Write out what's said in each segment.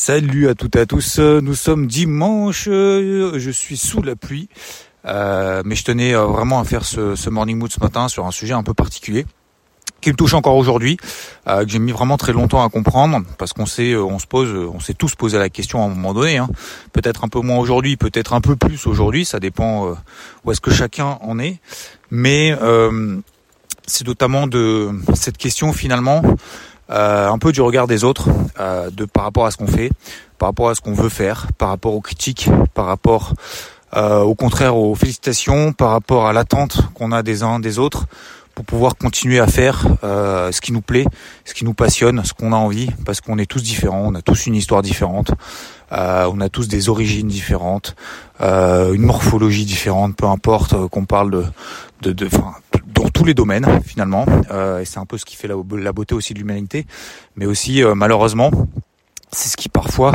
Salut à toutes et à tous, nous sommes dimanche, je suis sous la pluie, euh, mais je tenais euh, vraiment à faire ce, morning mood ce matin sur un sujet un peu particulier qui me touche encore aujourd'hui, euh, que j'ai mis vraiment très longtemps à comprendre, parce qu'on sait, on se pose, on s'est tous posé la question à un moment donné. Hein. Peut-être un peu moins aujourd'hui, peut-être un peu plus aujourd'hui, ça dépend où est-ce que chacun en est. Mais c'est notamment de cette question finalement euh, un peu du regard des autres, euh, de par rapport à ce qu'on fait, par rapport à ce qu'on veut faire, par rapport aux critiques, par rapport euh, au contraire aux félicitations, par rapport à l'attente qu'on a des uns des autres pour pouvoir continuer à faire ce qui nous plaît, ce qui nous passionne, ce qu'on a envie, parce qu'on est tous différents, on a tous une histoire différente, on a tous des origines différentes, une morphologie différente, peu importe qu'on parle de, de, de dans tous les domaines finalement. Euh, et c'est un peu ce qui fait la, beauté aussi de l'humanité. Mais aussi euh, malheureusement, c'est ce qui parfois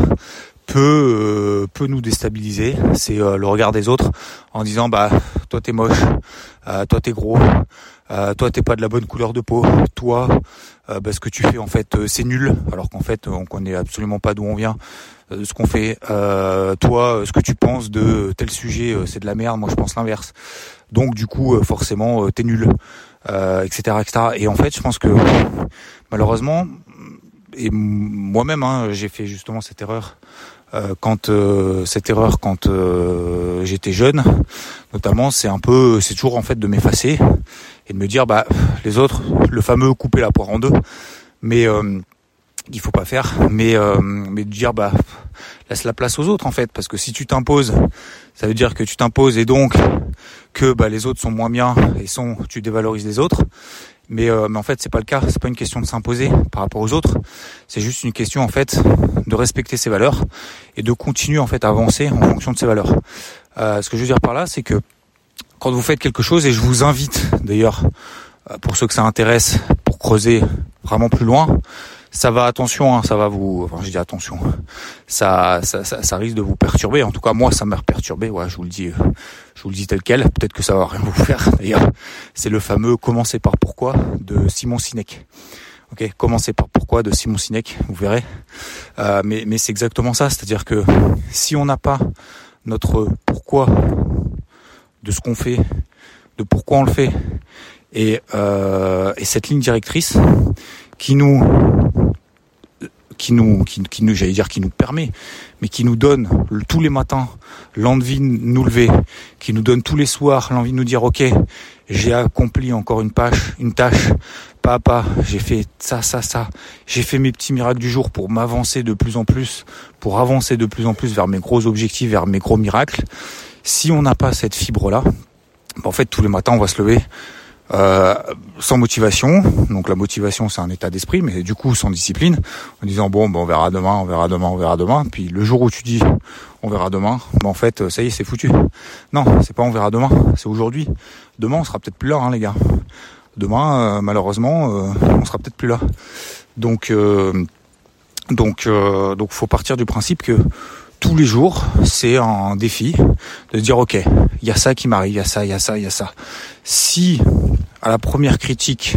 peut euh, peut nous déstabiliser. C'est le regard des autres en disant bah toi t'es moche, toi t'es gros, toi t'es pas de la bonne couleur de peau, toi bah, ce que tu fais en fait c'est nul. Alors qu'en fait on connaît absolument pas d'où on vient ce qu'on fait. toi, ce que tu penses de tel sujet, c'est de la merde. Moi, je pense l'inverse. Donc du coup, euh, forcément, euh, t'es nul, euh, etc., etc. Et en fait, je pense que malheureusement, et moi-même, hein, j'ai fait justement cette erreur quand cette erreur quand j'étais jeune, notamment, c'est un peu, c'est toujours en fait de m'effacer et de me dire, bah, les autres, le fameux couper la poire en deux, mais il faut pas faire, mais mais de dire, bah, laisse la place aux autres en fait, parce que si tu t'imposes, ça veut dire que tu t'imposes et donc que bah, les autres sont moins bien et sont tu dévalorises les autres. Mais, euh, mais en fait c'est pas le cas, c'est pas une question de s'imposer par rapport aux autres, c'est juste une question en fait de respecter ses valeurs et de continuer en fait à avancer en fonction de ses valeurs. Euh, ce que je veux dire par là, c'est que quand vous faites quelque chose, et je vous invite d'ailleurs euh, pour ceux que ça intéresse, pour creuser vraiment plus loin, ça va attention, hein, ça va vous, enfin je dis attention, ça, ça, ça, risque de vous perturber. En tout cas moi ça m'a perturbé. Ouais, je vous le dis, euh, je vous le dis tel quel. Peut-être que ça va rien vous faire. D'ailleurs, c'est le fameux commencer par pourquoi de Simon Sinek. Ok, commencer par pourquoi de Simon Sinek, vous verrez. Euh, mais mais c'est exactement ça, c'est-à-dire que si on n'a pas notre pourquoi de ce qu'on fait, de pourquoi on le fait, et, euh, et cette ligne directrice qui nous qui nous, qui, nous, j'allais dire, qui nous permet, mais qui nous donne tous les matins l'envie de nous lever, qui nous donne tous les soirs l'envie de nous dire, ok, j'ai accompli encore une page, une tâche, pas à pas, j'ai fait ça, ça, ça, j'ai fait mes petits miracles du jour pour m'avancer de plus en plus, pour avancer de plus en plus vers mes gros objectifs, vers mes gros miracles. Si on n'a pas cette fibre-là, ben, en fait, tous les matins, on va se lever euh, sans motivation. Donc la motivation, c'est un état d'esprit, mais du coup sans discipline, en disant bon, ben, on verra demain, on verra demain, on verra demain. Puis le jour où tu dis on verra demain, ben, en fait, ça y est, c'est foutu. Non, c'est pas on verra demain, c'est aujourd'hui. Demain, on sera peut-être plus là, hein, les gars. Demain, euh, malheureusement, euh, on sera peut-être plus là. Donc, donc, donc, faut partir du principe que tous les jours, c'est un défi de dire ok, il y a ça qui m'arrive, il y a ça, il y a ça, il y a ça. Si à la première critique,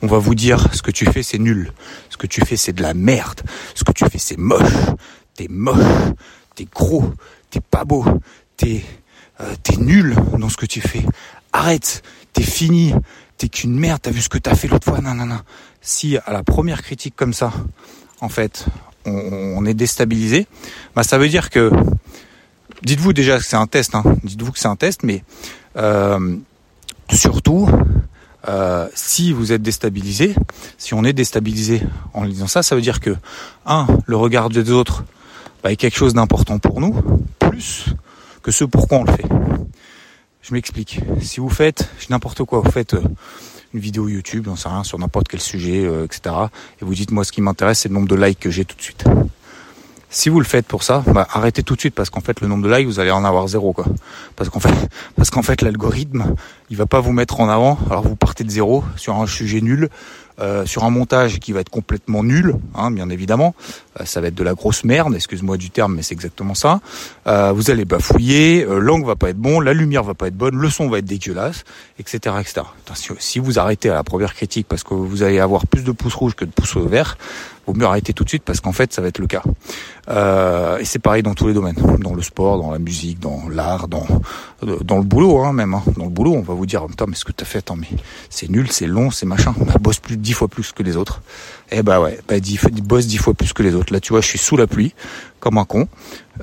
on va vous dire ce que tu fais c'est nul, ce que tu fais c'est de la merde, ce que tu fais c'est moche, t'es moche, t'es gros, t'es pas beau, t'es euh, t'es nul dans ce que tu fais. Arrête, t'es fini, t'es qu'une merde, t'as vu ce que t'as fait l'autre fois, non non non. Si à la première critique comme ça, en fait, on, est déstabilisé, bah ça veut dire que dites-vous déjà que c'est un test, hein. dites-vous que c'est un test, mais euh, surtout euh, si vous êtes déstabilisé, si on est déstabilisé en disant ça, ça veut dire que un, le regard des autres bah, est quelque chose d'important pour nous, plus que ce pourquoi on le fait. Je m'explique. Si vous faites n'importe quoi, vous faites euh, une vidéo YouTube, on sait rien, sur n'importe quel sujet, euh, etc. Et vous dites, moi, ce qui m'intéresse, c'est le nombre de likes que j'ai tout de suite. Si vous le faites pour ça, bah, arrêtez tout de suite parce qu'en fait le nombre de likes vous allez en avoir zéro quoi. Parce qu'en fait, parce qu'en fait l'algorithme il va pas vous mettre en avant. Alors vous partez de zéro sur un sujet nul, euh, sur un montage qui va être complètement nul, hein, bien évidemment. Euh, ça va être de la grosse merde, excuse-moi du terme, mais c'est exactement ça. Euh, vous allez bafouiller, l'angle va pas être bon, la lumière va pas être bonne, le son va être dégueulasse, etc., etc. Si vous arrêtez à la première critique parce que vous allez avoir plus de pouces rouges que de pouces verts, mieux arrêter tout de suite parce qu'en fait ça va être le cas. Euh, et c'est pareil dans tous les domaines, dans le sport, dans la musique, dans l'art, dans dans le boulot hein, même. Hein. Dans le boulot, on va vous dire, Tom, mais ce que t'as fait, attends, mais c'est nul, c'est long, c'est machin. On bosse plus dix fois plus que les autres. Eh bah ouais, bah bosse dix fois plus que les autres. Là, tu vois, je suis sous la pluie, comme un con.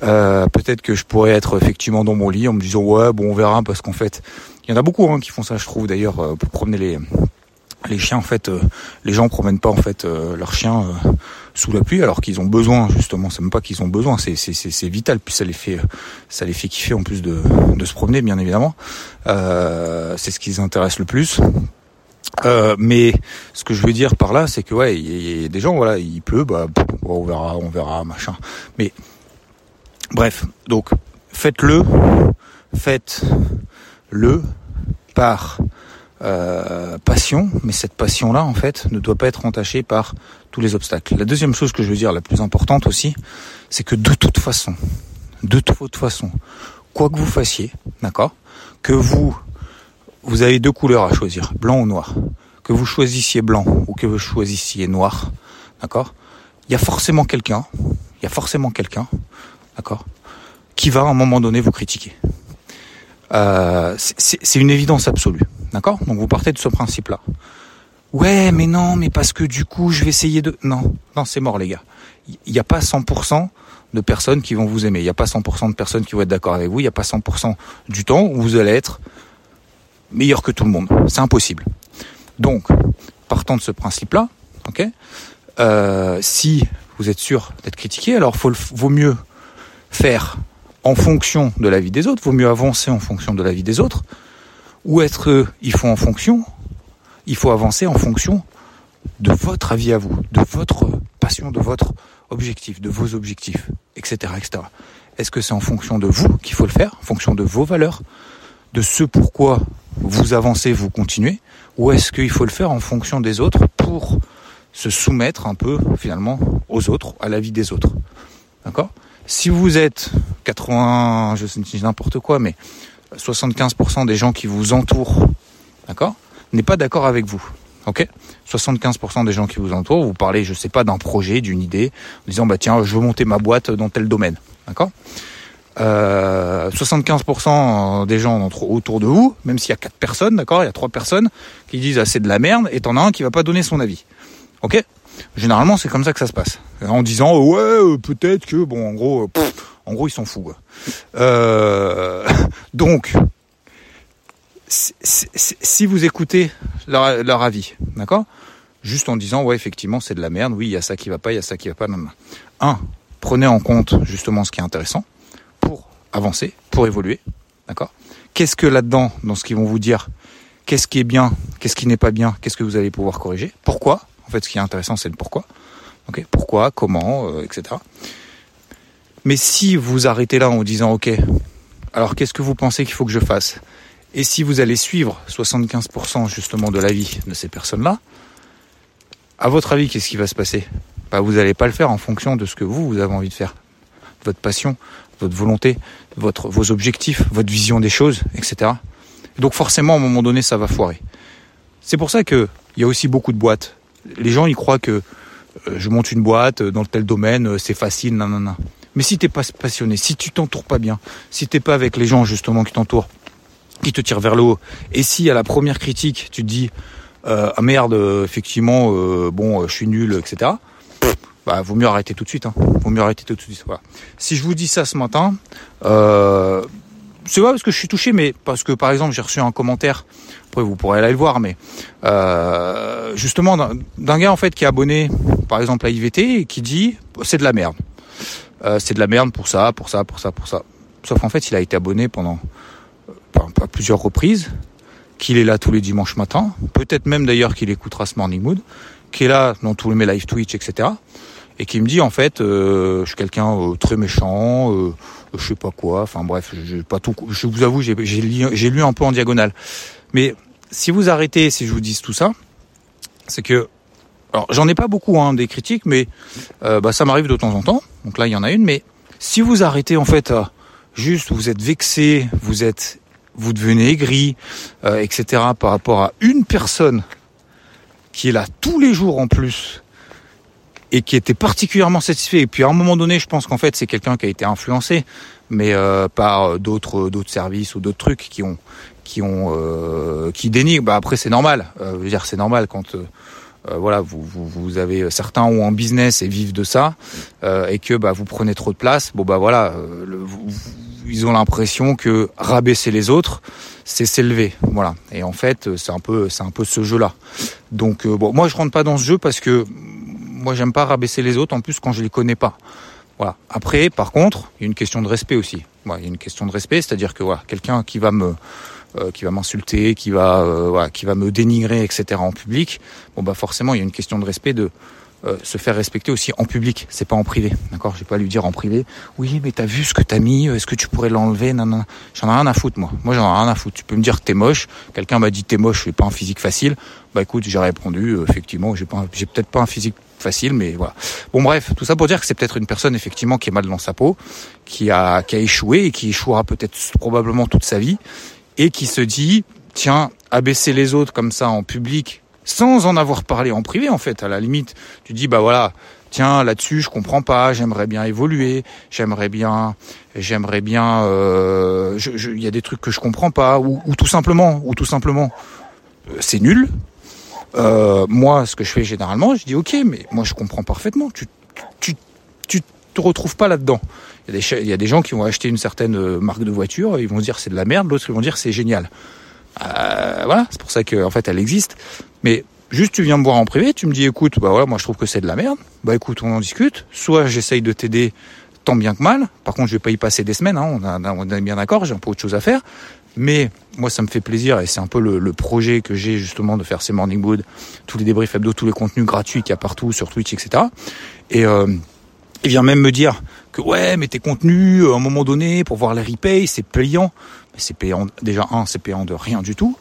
Euh, peut-être que je pourrais être effectivement dans mon lit en me disant ouais, bon, on verra, parce qu'en fait, il y en a beaucoup hein, qui font ça, je trouve d'ailleurs, euh, pour promener les les chiens en fait euh, les gens promènent pas en fait euh, leurs chiens euh, sous la pluie alors qu'ils ont besoin justement. C'est même pas qu'ils ont besoin c'est c'est c'est vital. Puis ça les fait ça les fait kiffer en plus de de se promener bien évidemment. C'est ce qui les intéresse le plus. Mais ce que je veux dire par là c'est que ouais il y, a des gens voilà il pleut bah on verra on verra machin. Mais bref donc faites-le faites-le par euh, passion, mais cette passion-là, en fait, ne doit pas être entachée par tous les obstacles. La deuxième chose que je veux dire, la plus importante aussi, c'est que de toute façon, de toute façon, quoi que vous fassiez, d'accord, que vous, vous avez deux couleurs à choisir, blanc ou noir, que vous choisissiez blanc ou que vous choisissiez noir, d'accord, il y a forcément quelqu'un, il y a forcément quelqu'un, d'accord, qui va à un moment donné vous critiquer. Euh, c'est une évidence absolue. D'accord? Donc vous partez de ce principe-là. Ouais, mais non, mais parce que du coup, je vais essayer de... Non, non, c'est mort les gars. Il n'y a pas 100% de personnes qui vont vous aimer. Il n'y a pas 100% de personnes qui vont être d'accord avec vous. Il n'y a pas 100% du temps où vous allez être meilleur que tout le monde. C'est impossible. Donc, partant de ce principe-là, ok, euh, si vous êtes sûr d'être critiqué, alors faut, vaut mieux faire en fonction de la vie des autres, vaut mieux avancer en fonction de la vie des autres, ou être il faut en fonction, il faut avancer en fonction de votre avis à vous, de votre passion, de votre objectif, de vos objectifs, etc. etc. Est-ce que c'est en fonction de vous qu'il faut le faire, en fonction de vos valeurs, de ce pourquoi vous avancez, vous continuez, ou est-ce qu'il faut le faire en fonction des autres pour se soumettre un peu finalement aux autres, à la vie des autres? D'accord? Si vous êtes 80, je sais n'importe quoi, mais 75% des gens qui vous entourent, d'accord, n'est pas d'accord avec vous. Ok? 75% des gens qui vous entourent, vous parlez, je sais pas, d'un projet, d'une idée, en disant bah tiens, je veux monter ma boîte dans tel domaine, d'accord? Euh, 75% des gens autour de vous, même s'il y a quatre personnes, d'accord, il y a trois personnes qui disent ah, c'est de la merde, et t'en as un qui va pas donner son avis. Ok? Généralement, c'est comme ça que ça se passe. En disant ouais, euh, peut-être que bon, en gros, en gros, ils s'en foutent. Euh, donc, si vous écoutez leur, avis, d'accord? Juste en disant, ouais, effectivement, c'est de la merde, oui, il y a ça qui va pas, il y a ça qui va pas. Non, non. Un, prenez en compte justement ce qui est intéressant pour avancer, pour évoluer, d'accord? Qu'est-ce que là-dedans, dans ce qu'ils vont vous dire, qu'est-ce qui est bien, qu'est-ce qui n'est pas bien, qu'est-ce que vous allez pouvoir corriger? Pourquoi? En fait, ce qui est intéressant, c'est le pourquoi. Pourquoi, comment, euh, etc. Mais si vous arrêtez là en disant ok, alors qu'est-ce que vous pensez qu'il faut que je fasse? Et si vous allez suivre 75% justement de la vie de ces personnes-là, à votre avis, qu'est-ce qui va se passer? Bah, Vous n'allez pas le faire en fonction de ce que vous, vous avez envie de faire. Votre passion, votre volonté, votre, vos objectifs, votre vision des choses, etc. donc forcément, à un moment donné, ça va foirer. C'est pour ça qu'il y a aussi beaucoup de boîtes. Les gens, ils croient que euh, je monte une boîte dans tel domaine, euh, c'est facile, non. Mais si t'es pas passionné, si tu t'entoures pas bien, si t'es pas avec les gens justement qui t'entourent, qui te tirent vers le haut, et si à la première critique tu te dis euh, ah merde, effectivement, euh, bon, je suis nul, etc. Bah, vaut mieux arrêter tout de suite. Hein. Vaut mieux arrêter tout de suite. Voilà. Si je vous dis ça ce matin, euh, c'est pas parce que je suis touché, mais parce que par exemple j'ai reçu un commentaire. Après vous pourrez aller le voir, mais euh, justement d'un gars en fait qui est abonné, par exemple à IVT, et qui dit c'est de la merde. Euh, c'est de la merde pour ça, pour ça, pour ça, pour ça. Sauf qu'en fait, il a été abonné pendant euh, plusieurs reprises, qu'il est là tous les dimanches matins, peut-être même d'ailleurs qu'il écoutera ce Morning Mood, qui est là dans tous mes live Twitch, etc. Et qui me dit en fait, euh, je suis quelqu'un très méchant, je sais pas quoi, enfin bref, je, pas tout, je vous avoue, j'ai lu, un peu en diagonale. Mais si vous arrêtez, si je vous dis tout ça, c'est que alors j'en ai pas beaucoup hein, des critiques, mais euh, bah, ça m'arrive de temps en temps. Donc là il y en a une, mais si vous arrêtez en fait juste vous êtes vexé, vous êtes vous devenez aigri, euh, etc. par rapport à une personne qui est là tous les jours en plus et qui était particulièrement satisfait. Et puis à un moment donné, je pense qu'en fait c'est quelqu'un qui a été influencé, mais euh, par d'autres d'autres services ou d'autres trucs qui ont qui ont euh, qui dénigrent. Bah après c'est normal. Euh, je veux dire c'est normal quand voilà vous, vous, vous avez certains ont un business et vivent de ça et que bah vous prenez trop de place. Bon bah voilà, le, ils ont l'impression que rabaisser les autres c'est s'élever, voilà. Et en fait, c'est un peu, c'est un peu ce jeu-là. Donc, bon, moi, je rentre pas dans ce jeu parce que moi j'aime pas rabaisser les autres en plus quand je les connais pas. Voilà. Après, par contre, il y a une question de respect aussi. il y a une question de respect, c'est-à-dire que voilà, quelqu'un qui va me euh, qui va m'insulter, qui va euh, voilà, qui va me dénigrer, etc. en public, bon bah forcément il y a une question de respect de euh, se faire respecter aussi en public, c'est pas en privé, d'accord? Je vais pas lui dire en privé, oui mais t'as vu ce que t'as mis, est-ce que tu pourrais l'enlever non, j'en ai rien à foutre moi. Moi j'en ai rien à foutre. Tu peux me dire que t'es moche. Quelqu'un m'a dit t'es moche, je pas un physique facile. Bah écoute, j'ai répondu, effectivement, j'ai pas, j'ai peut-être pas un physique facile, mais voilà. Bon bref, tout ça pour dire que c'est peut-être une personne effectivement qui est mal dans sa peau, qui a, qui a échoué et qui échouera peut-être probablement toute sa vie, et qui se dit, tiens, abaisser les autres comme ça en public, sans en avoir parlé en privé en fait, à la limite, tu dis bah voilà, tiens là-dessus je comprends pas, j'aimerais bien évoluer, j'aimerais bien, j'aimerais bien, euh, il y a des trucs que je comprends pas, ou, ou tout simplement, ou tout simplement, euh, c'est nul, euh, moi, ce que je fais généralement, je dis ok, mais moi je comprends parfaitement. Tu, tu, tu te retrouves pas là-dedans. Il y, a des, gens qui vont acheter une certaine euh, marque de voiture, ils vont dire c'est de la merde, l'autre ils vont dire c'est génial. Euh, voilà, c'est pour ça qu'en en fait elle existe. Mais juste tu viens me voir en privé, tu me dis écoute, bah voilà, moi je trouve que c'est de la merde. Bah écoute, on en discute. Soit j'essaye de t'aider tant bien que mal. Par contre, je vais pas y passer des semaines. Hein, on, on est bien d'accord. J'ai un peu autre chose à faire. Mais moi, ça me fait plaisir et c'est un peu le, projet que j'ai justement de faire ces Morning Wood, tous les débriefs hebdo, tous les contenus gratuits qu'il y a partout sur Twitch, etc. Et euh, il vient même me dire que ouais, mais tes contenus, à un moment donné, pour voir les replays, c'est payant. Mais c'est payant, déjà, un, c'est payant de rien du tout.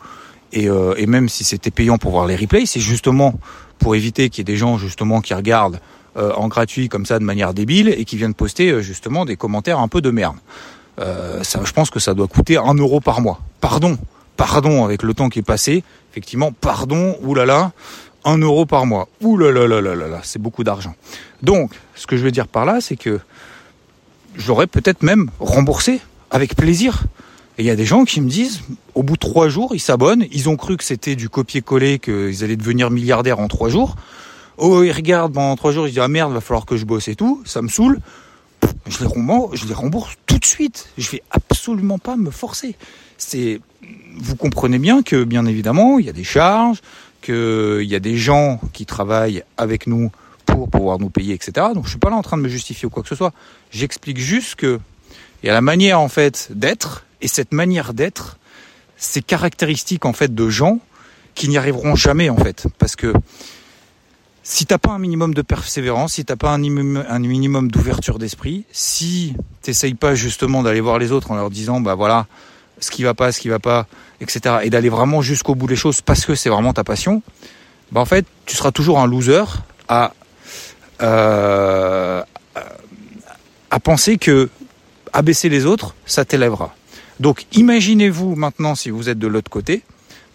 Et, euh, même si c'était payant pour voir les replays, c'est justement pour éviter qu'il y ait des gens justement qui regardent euh, en gratuit comme ça de manière débile et qui viennent poster euh, justement des commentaires un peu de merde. Euh, ça, je pense que ça doit coûter un euro par mois. Pardon, pardon avec le temps qui est passé. Effectivement, pardon, oulala, un euro par mois. Oulala, là là là là, c'est beaucoup d'argent. Donc, ce que je veux dire par là, c'est que j'aurais peut-être même remboursé avec plaisir. Et il y a des gens qui me disent, au bout de trois jours, ils s'abonnent, ils ont cru que c'était du copier-coller, qu'ils allaient devenir milliardaires en trois jours. Oh, ils regardent pendant trois jours, ils disent, ah merde, va falloir que je bosse et tout, ça me saoule je les rembourse, tout de suite. Je vais absolument pas me forcer. C'est, vous comprenez bien que, bien évidemment, il y a des charges, qu'il y a des gens qui travaillent avec nous pour pouvoir nous payer, etc. Donc je suis pas là en train de me justifier ou quoi que ce soit. J'explique juste que il y a la manière en fait d'être, et cette manière d'être, c'est caractéristique en fait de gens qui n'y arriveront jamais en fait, parce que si t'as pas un minimum de persévérance, si t'as pas un minimum, d'ouverture d'esprit, si t'essayes pas justement d'aller voir les autres en leur disant bah voilà ce qui va pas, ce qui va pas, etc. et d'aller vraiment jusqu'au bout des choses parce que c'est vraiment ta passion, bah en fait tu seras toujours un loser à euh, à penser que abaisser les autres ça t'élèvera. Donc imaginez-vous maintenant si vous êtes de l'autre côté,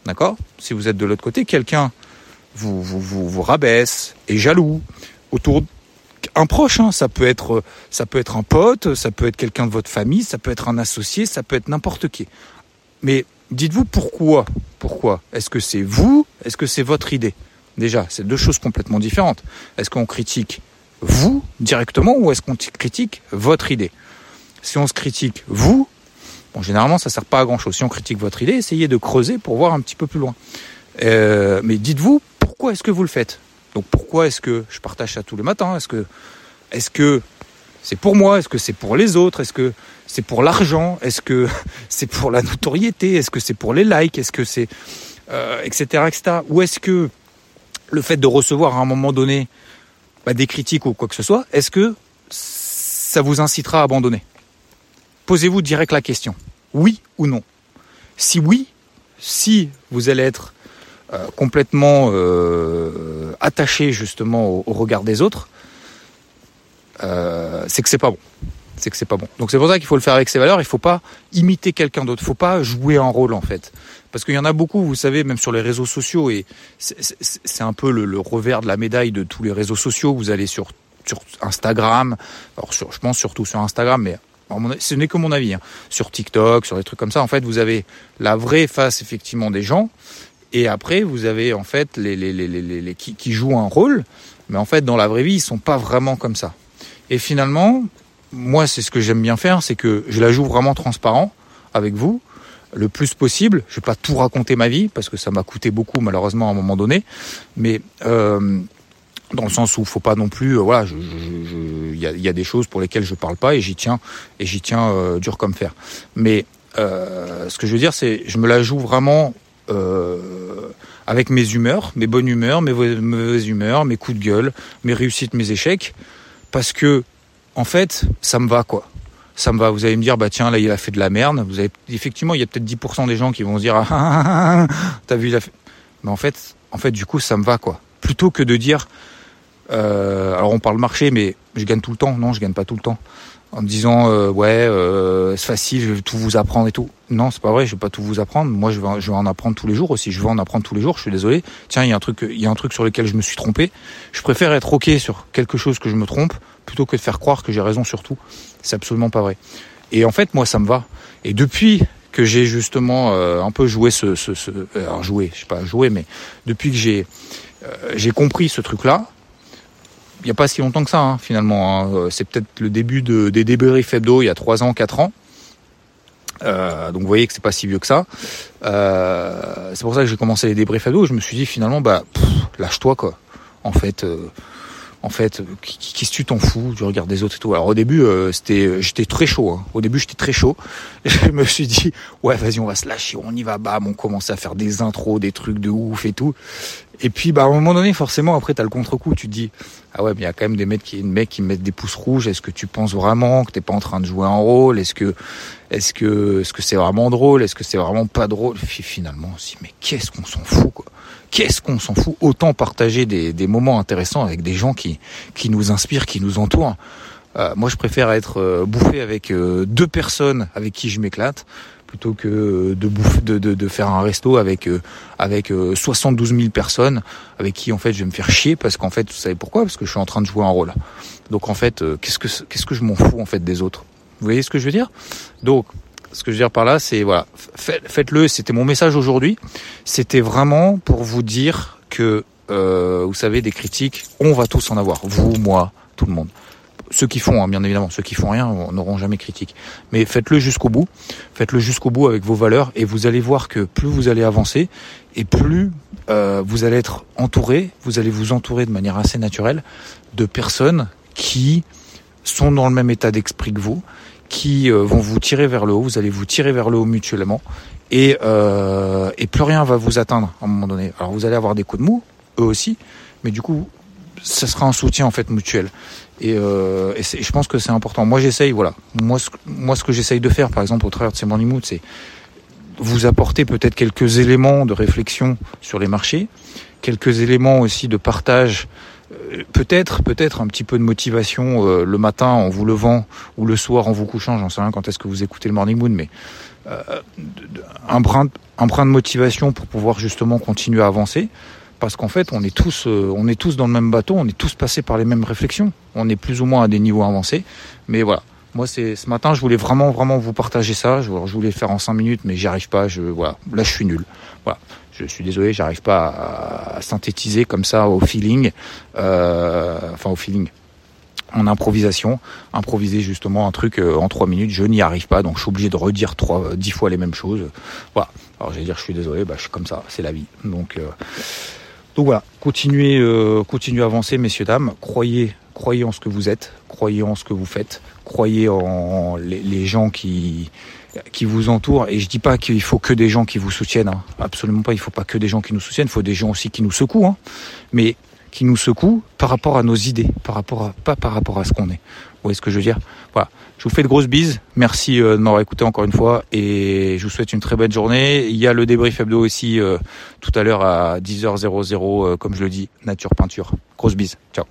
d'accord? Si vous êtes de l'autre côté, quelqu'un vous, vous, vous, vous rabaisse, est jaloux autour un proche, hein. ça peut être ça peut être un pote, ça peut être quelqu'un de votre famille, ça peut être un associé, ça peut être n'importe qui. Mais dites-vous pourquoi Pourquoi? Est-ce que c'est vous? Est-ce que c'est votre idée? Déjà, c'est deux choses complètement différentes. Est-ce qu'on critique vous directement ou est-ce qu'on critique votre idée? Si on se critique vous, bon généralement ça sert pas à grand chose. Si on critique votre idée, essayez de creuser pour voir un petit peu plus loin. Euh, mais dites-vous pourquoi est-ce que vous le faites? Donc pourquoi est-ce que je partage ça tous les matins? Est-ce que est-ce que c'est pour moi? Est-ce que c'est pour les autres? Est-ce que c'est pour l'argent? Est-ce que c'est pour la notoriété? Est-ce que c'est pour les likes? Est-ce que c'est etc euh, etc Ou est-ce que le fait de recevoir à un moment donné bah, des critiques ou quoi que ce soit, est-ce que ça vous incitera à abandonner? Posez-vous direct la question. Oui ou non? Si oui, si vous allez être euh, complètement euh, attaché justement au, regard des autres, euh, c'est que c'est pas bon. c'est que c'est pas bon. Donc c'est pour ça qu'il faut le faire avec ses valeurs. Il faut pas imiter quelqu'un d'autre. Il faut pas jouer un rôle en fait. Parce qu'il y en a beaucoup, vous savez, même sur les réseaux sociaux, et c'est un peu le, revers de la médaille de tous les réseaux sociaux. Vous allez sur, Instagram, alors je pense surtout sur Instagram, mais ce n'est que mon avis, hein. sur TikTok, sur des trucs comme ça, en fait, vous avez la vraie face effectivement des gens, et après vous avez en fait les, les, les, les qui, qui, jouent un rôle, mais en fait dans la vraie vie ils sont pas vraiment comme ça. Et finalement, moi c'est ce que j'aime bien faire, c'est que je la joue vraiment transparent avec vous le plus possible. Je vais pas tout raconter ma vie parce que ça m'a coûté beaucoup malheureusement à un moment donné, mais euh, dans le sens où faut pas non plus, euh, voilà, il y a, y a, des choses pour lesquelles je parle pas et j'y tiens et j'y tiens euh, dur comme fer. Mais euh, ce que je veux dire, c'est je me la joue vraiment euh, avec mes humeurs, mes bonnes humeurs, mes mauvaises humeurs, mes coups de gueule, mes réussites, mes échecs, parce que en fait, ça me va quoi ça me va. Vous allez me dire, bah tiens, là, il a fait de la merde. Vous avez, effectivement, il y a peut-être 10% des gens qui vont se dire, ah, ah, ah, t'as vu, il a fait. Mais en fait, en fait, du coup, ça me va, quoi. Plutôt que de dire, euh, alors on parle marché, mais je gagne tout le temps. Non, je gagne pas tout le temps. En me disant, euh, ouais, euh, c'est facile, je vais tout vous apprendre et tout. Non, c'est pas vrai, je vais pas tout vous apprendre. Moi, je vais, je vais en apprendre tous les jours aussi. Je vais en apprendre tous les jours. Je suis désolé. Tiens, il y a un truc, il y a un truc sur lequel je me suis trompé. Je préfère être ok sur quelque chose que je me trompe plutôt que de faire croire que j'ai raison sur tout. C'est absolument pas vrai. Et en fait, moi, ça me va. Et depuis que j'ai justement euh, un peu joué ce, ce, ce alors joué, je sais pas joué, mais depuis que j'ai euh, j'ai compris ce truc-là, il n'y a pas si longtemps que ça, hein, finalement. Hein. Euh, c'est peut-être le début de, des débriefs hebdo il y a 3 ans, 4 ans. Euh, donc vous voyez que c'est pas si vieux que ça. Euh, c'est pour ça que j'ai commencé les débriefs hebdo. Je me suis dit finalement, bah lâche-toi quoi. En fait, en fait, qui, ce tu t'en fous Tu regardes des autres et tout. Alors au début, euh, c'était, j'étais très chaud. Hein. Au début, j'étais très chaud. Je me suis dit, ouais, vas-y, on va se lâcher, on y va, bam, on commence à faire des intros, des trucs de ouf et tout. Et puis, bah, à un moment donné, forcément, après, t'as le contre-coup. Tu te dis, ah ouais, mais il y a quand même des mecs qui, mecs qui mettent des pouces rouges. Est-ce que tu penses vraiment que t'es pas en train de jouer un rôle? Est-ce que, est-ce que, est-ce que c'est vraiment drôle? Est-ce que c'est vraiment pas drôle? Finalement, si, mais qu'est-ce qu'on s'en fout, quoi? Qu'est-ce qu'on s'en fout Autant partager des, des, moments intéressants avec des gens qui, qui nous inspirent, qui nous entourent. Euh, moi, je préfère être euh, bouffé avec euh, deux personnes avec qui je m'éclate plutôt que de, bouffer, de, de, de, faire un resto avec avec 72 000 personnes avec qui en fait je vais me faire chier parce qu'en fait vous savez pourquoi? Parce que je suis en train de jouer un rôle. Donc en fait qu'est-ce que qu'est-ce que je m'en fous en fait des autres? Vous voyez ce que je veux dire? Donc ce que je veux dire par là, c'est voilà, faites-le. C'était mon message aujourd'hui. C'était vraiment pour vous dire que, euh, vous savez, des critiques, on va tous en avoir. Vous, moi, tout le monde. Ceux qui font, hein, bien évidemment, ceux qui font rien n'auront jamais critique. Mais faites-le jusqu'au bout. Faites-le jusqu'au bout avec vos valeurs et vous allez voir que plus vous allez avancer et plus euh, vous allez être entouré, vous allez vous entourer de manière assez naturelle de personnes qui sont dans le même état d'esprit que vous, qui euh, vont vous tirer vers le haut, vous allez vous tirer vers le haut mutuellement et, euh, et plus rien va vous atteindre à un moment donné. Alors vous allez avoir des coups de mou, eux aussi, mais du coup ça sera un soutien en fait mutuel. Et, euh, et, je pense que c'est important. Moi j'essaye, voilà. Moi ce, moi ce que j'essaye de faire, par exemple au travers de ces morning moods, c'est vous apporter peut-être quelques éléments de réflexion sur les marchés, quelques éléments aussi de partage peut-être, peut-être un petit peu de motivation euh, le matin en vous levant ou le soir en vous couchant. J'en sais rien quand est-ce que vous écoutez le Morning Moon, mais euh, un brin, de motivation pour pouvoir justement continuer à avancer. Parce qu'en fait, on est tous, euh, on est tous dans le même bateau, on est tous passés par les mêmes réflexions. On est plus ou moins à des niveaux avancés, mais voilà. Moi, c'est ce matin, je voulais vraiment, vraiment vous partager ça. Je, voulais faire en cinq minutes, mais j'y arrive pas. Je, voilà, là, je suis nul. Voilà. Je suis désolé, j'arrive pas à, synthétiser comme ça au feeling, euh, enfin au feeling, en improvisation, improviser justement un truc euh, en trois minutes, je n'y arrive pas, donc je suis obligé de redire trois, euh, dix fois les mêmes choses. Voilà. Alors je dire, je suis désolé, bah, je suis comme ça, c'est la vie. Donc, donc voilà, continuez, continuez à avancer, messieurs dames. Croyez, croyez en ce que vous êtes, croyez en ce que vous faites, croyez en les gens qui vous entourent. Et je dis pas qu'il faut que des gens qui vous soutiennent. Hein. Absolument pas. Il faut pas que des gens qui nous soutiennent. Il faut des gens aussi qui nous secouent. Hein. Mais qui nous secouent par rapport à nos idées, par rapport à, pas par rapport à ce qu'on est. Vous voyez ce que je veux dire? Voilà. Je vous fais de grosses bises. Merci euh, de m'avoir écouté encore une fois et je vous souhaite une très belle journée. Il y a le débrief hebdo aussi euh, tout à l'heure à 10h00 euh, comme je le dis, nature peinture. Grosse bise. Ciao.